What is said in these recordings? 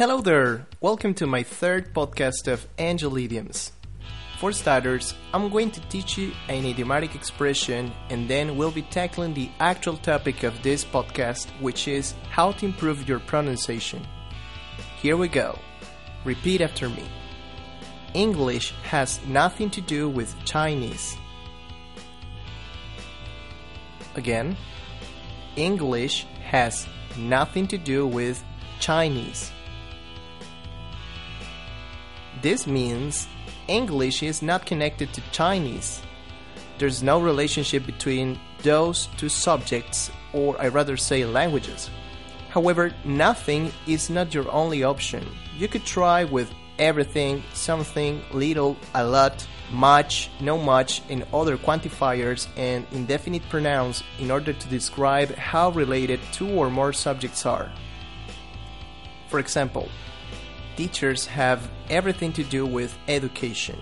Hello there! Welcome to my third podcast of Angel Idioms. For starters, I'm going to teach you an idiomatic expression and then we'll be tackling the actual topic of this podcast, which is how to improve your pronunciation. Here we go. Repeat after me. English has nothing to do with Chinese. Again, English has nothing to do with Chinese. This means English is not connected to Chinese. There's no relationship between those two subjects, or I rather say languages. However, nothing is not your only option. You could try with everything, something, little, a lot, much, no much, and other quantifiers and indefinite pronouns in order to describe how related two or more subjects are. For example, teachers have everything to do with education.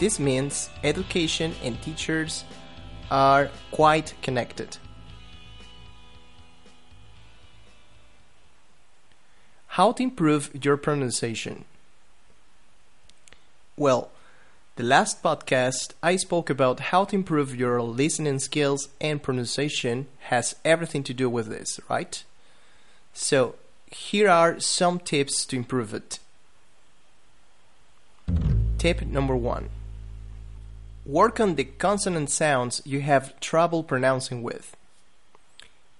This means education and teachers are quite connected. How to improve your pronunciation? Well, the last podcast I spoke about how to improve your listening skills and pronunciation has everything to do with this, right? So, here are some tips to improve it. Tip number one Work on the consonant sounds you have trouble pronouncing with.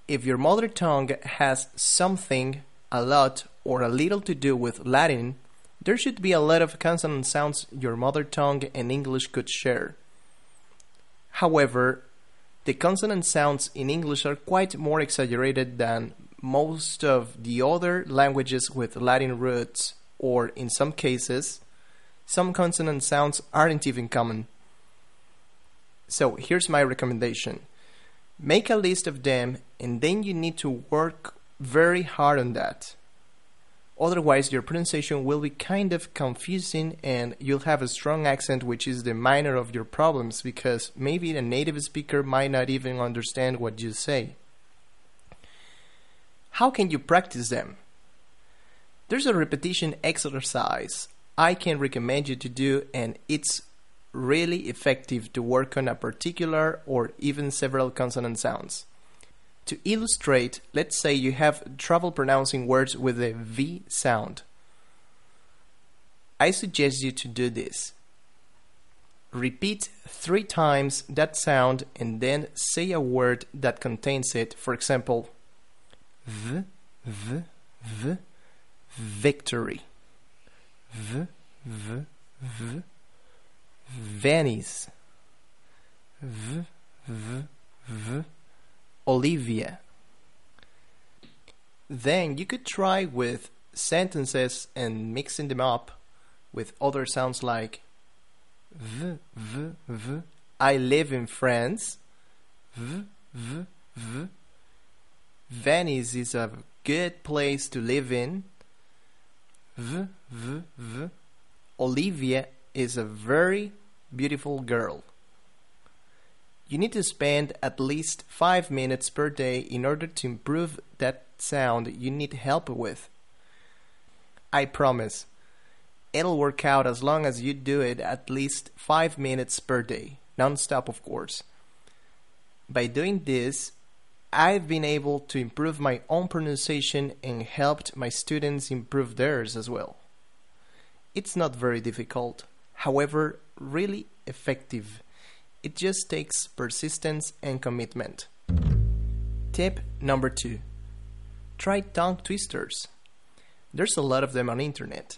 If your mother tongue has something, a lot, or a little to do with Latin, there should be a lot of consonant sounds your mother tongue and English could share. However, the consonant sounds in English are quite more exaggerated than most of the other languages with Latin roots, or in some cases, some consonant sounds aren't even common. So here's my recommendation. Make a list of them and then you need to work very hard on that. Otherwise, your pronunciation will be kind of confusing and you'll have a strong accent, which is the minor of your problems because maybe a native speaker might not even understand what you say. How can you practice them? There's a repetition exercise I can recommend you to do, and it's really effective to work on a particular or even several consonant sounds. To illustrate, let's say you have trouble pronouncing words with a V sound. I suggest you to do this. Repeat three times that sound and then say a word that contains it. For example, v, v, v, victory. V, v, v, Venice. V, v, v, Olivia. Then you could try with sentences and mixing them up with other sounds like v, v, v. I live in France. V, v, v. Venice is a good place to live in. V, v, v. Olivia is a very beautiful girl. You need to spend at least 5 minutes per day in order to improve that sound you need help with. I promise, it'll work out as long as you do it at least 5 minutes per day, non stop, of course. By doing this, I've been able to improve my own pronunciation and helped my students improve theirs as well. It's not very difficult, however, really effective. It just takes persistence and commitment. Tip number two try tongue twisters. There's a lot of them on internet.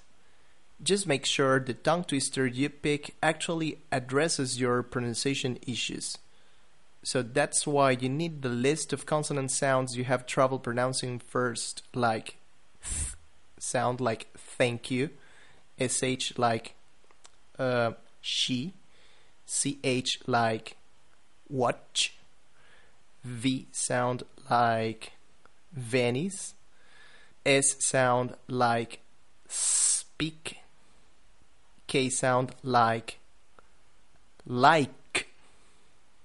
Just make sure the tongue twister you pick actually addresses your pronunciation issues. So that's why you need the list of consonant sounds you have trouble pronouncing first, like th sound like thank you, sh like uh, she, ch like watch, v sound like Venice, s sound like speak, k sound like like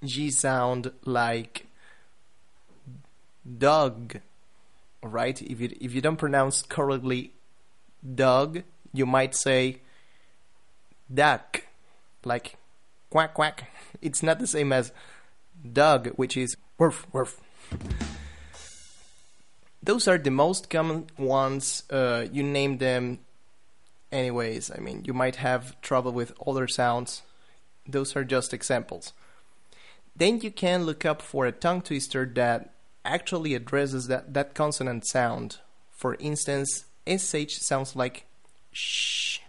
G sound like dog. Right? If you if you don't pronounce correctly dog, you might say duck, like quack quack. It's not the same as dog, which is woof woof. Those are the most common ones. Uh, you name them anyways. I mean, you might have trouble with other sounds. Those are just examples. Then you can look up for a tongue twister that actually addresses that, that consonant sound. For instance, SH sounds like sh.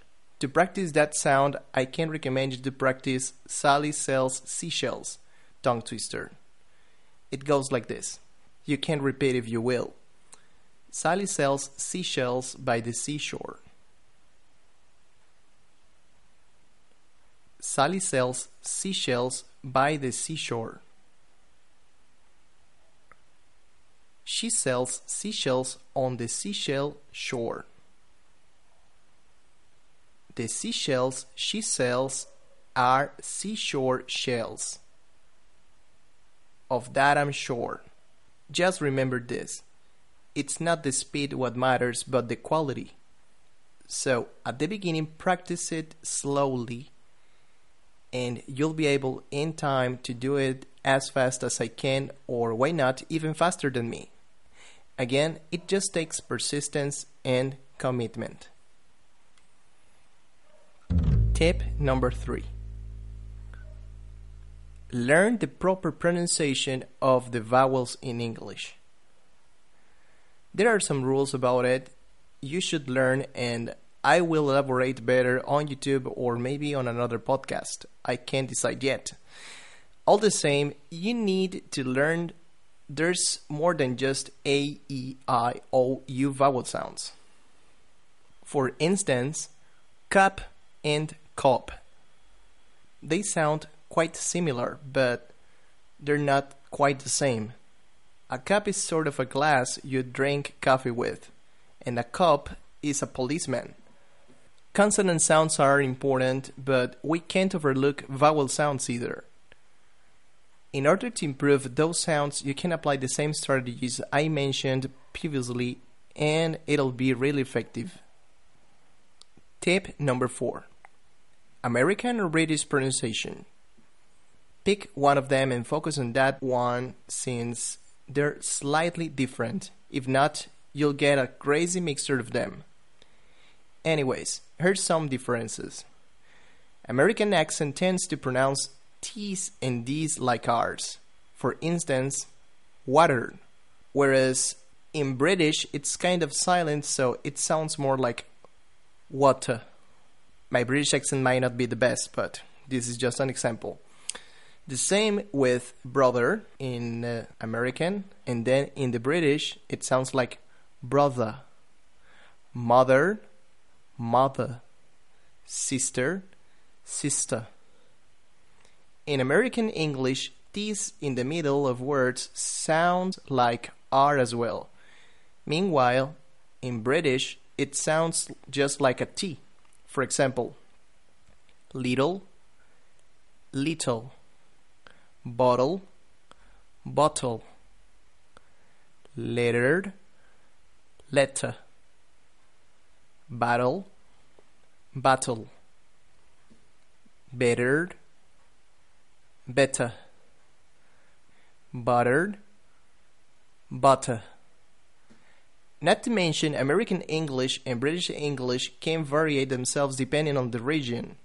To practice that sound, I can recommend you to practice Sally Sells Seashells tongue twister. It goes like this. You can repeat if you will. Sally sells seashells by the seashore. Sally sells seashells by the seashore. She sells seashells on the seashell shore. The seashells she sells are seashore shells. Of that I'm sure. Just remember this. It's not the speed what matters, but the quality. So, at the beginning, practice it slowly, and you'll be able in time to do it as fast as I can, or why not, even faster than me. Again, it just takes persistence and commitment. Tip number three Learn the proper pronunciation of the vowels in English. There are some rules about it you should learn, and I will elaborate better on YouTube or maybe on another podcast. I can't decide yet. All the same, you need to learn there's more than just A, E, I, O, U vowel sounds. For instance, cup and cop. They sound quite similar, but they're not quite the same. A cup is sort of a glass you drink coffee with, and a cop is a policeman. Consonant sounds are important, but we can't overlook vowel sounds either. In order to improve those sounds, you can apply the same strategies I mentioned previously, and it'll be really effective. Tip number 4 American or British pronunciation. Pick one of them and focus on that one since they're slightly different. If not, you'll get a crazy mixture of them. Anyways, here's some differences. American accent tends to pronounce T's and D's like ours. For instance, water. Whereas in British, it's kind of silent, so it sounds more like water. My British accent might not be the best, but this is just an example. The same with brother in uh, American, and then in the British, it sounds like brother, mother, mother, sister, sister. In American English, T's in the middle of words sound like R as well. Meanwhile, in British, it sounds just like a T. For example, little, little bottle, bottle, lettered, letter, battle, battle, bettered, better, buttered, butter. Not to mention, American English and British English can vary themselves depending on the region.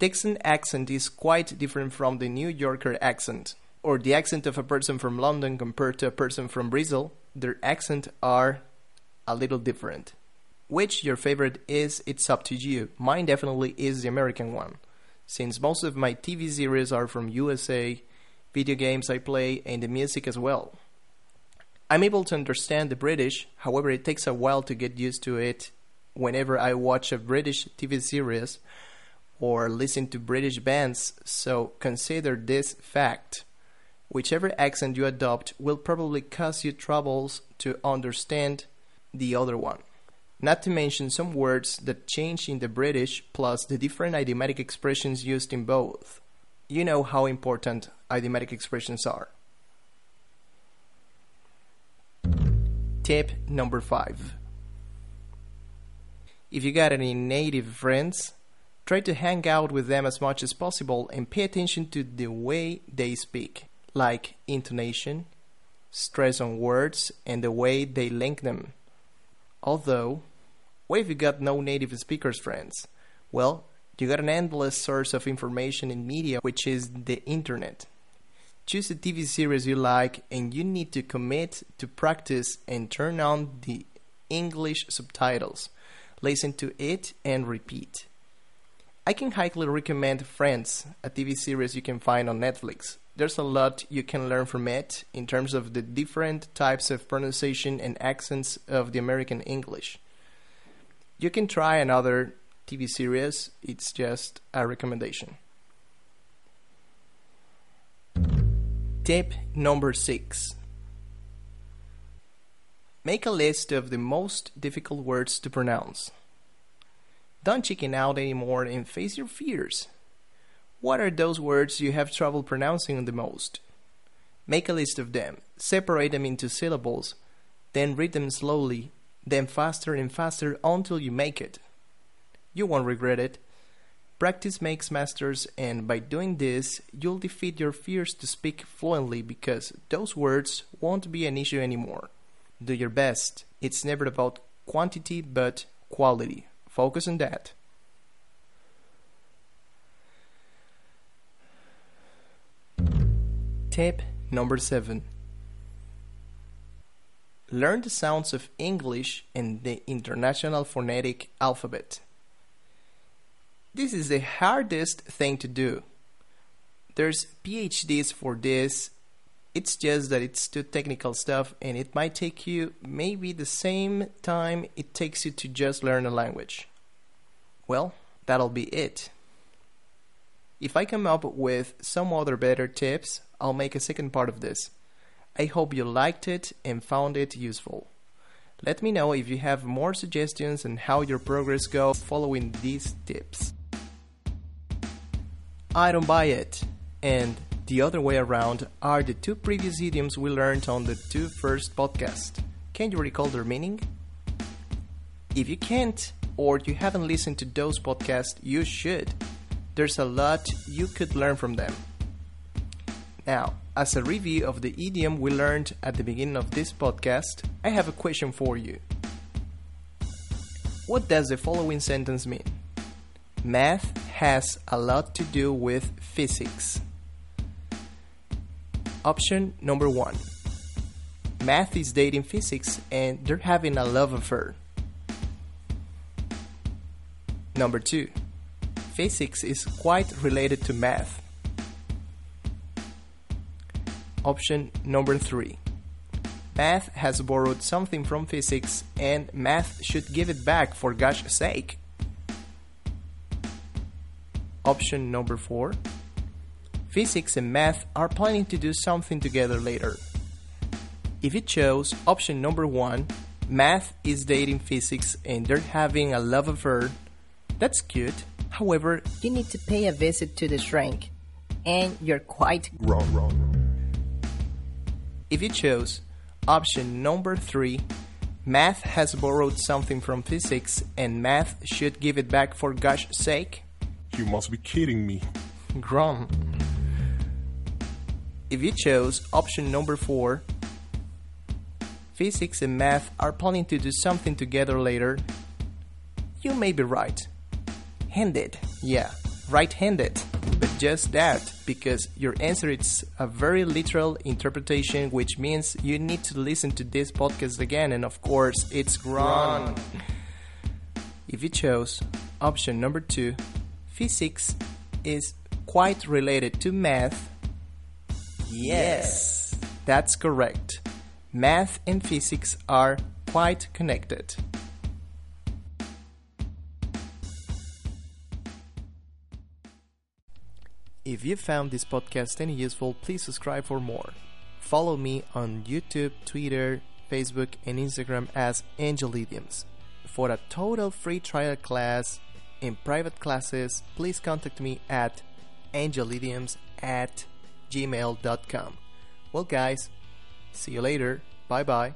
Texan accent is quite different from the New Yorker accent, or the accent of a person from London compared to a person from Brazil. Their accent are a little different. Which your favorite is, it's up to you. Mine definitely is the American one, since most of my TV series are from USA, video games I play, and the music as well. I'm able to understand the British, however, it takes a while to get used to it whenever I watch a British TV series or listen to British bands, so consider this fact. Whichever accent you adopt will probably cause you troubles to understand the other one. Not to mention some words that change in the British plus the different idiomatic expressions used in both. You know how important idiomatic expressions are. Tip number 5 If you got any native friends, try to hang out with them as much as possible and pay attention to the way they speak, like intonation, stress on words, and the way they link them. Although, what if you got no native speakers friends? Well, you got an endless source of information and media, which is the internet. Choose a TV series you like, and you need to commit to practice and turn on the English subtitles. Listen to it and repeat. I can highly recommend Friends, a TV series you can find on Netflix. There's a lot you can learn from it in terms of the different types of pronunciation and accents of the American English. You can try another TV series, it's just a recommendation. Tip number six Make a list of the most difficult words to pronounce. Don't chicken out anymore and face your fears. What are those words you have trouble pronouncing the most? Make a list of them, separate them into syllables, then read them slowly, then faster and faster until you make it. You won't regret it. Practice makes masters, and by doing this, you'll defeat your fears to speak fluently because those words won't be an issue anymore. Do your best. It's never about quantity but quality. Focus on that. Tip number 7 Learn the sounds of English and the International Phonetic Alphabet. This is the hardest thing to do. There's PhDs for this. It's just that it's too technical stuff and it might take you maybe the same time it takes you to just learn a language. Well, that'll be it. If I come up with some other better tips, I'll make a second part of this. I hope you liked it and found it useful. Let me know if you have more suggestions on how your progress goes following these tips. I don't buy it, and the other way around are the two previous idioms we learned on the two first podcasts. Can you recall their meaning? If you can't, or you haven't listened to those podcasts, you should. There's a lot you could learn from them. Now, as a review of the idiom we learned at the beginning of this podcast, I have a question for you. What does the following sentence mean? Math has a lot to do with physics. Option number one Math is dating physics and they're having a love affair. Number two Physics is quite related to math. Option number three Math has borrowed something from physics and math should give it back for gosh sake. Option number 4 Physics and math are planning to do something together later. If you chose option number 1, math is dating physics and they're having a love affair, that's cute. However, you need to pay a visit to the shrink, and you're quite wrong, wrong. If you chose option number 3, math has borrowed something from physics and math should give it back for gosh sake, you must be kidding me. Grom. If you chose option number 4, physics and math are planning to do something together later, you may be right. Handed, yeah, right handed. But just that, because your answer is a very literal interpretation, which means you need to listen to this podcast again, and of course, it's wrong. If you chose option number 2, physics is quite related to math? Yes, that's correct. Math and physics are quite connected. If you found this podcast any useful, please subscribe for more. Follow me on YouTube, Twitter, Facebook, and Instagram as Angel Idioms. For a total free trial class, in private classes, please contact me at angelidioms at gmail.com. Well, guys, see you later. Bye bye.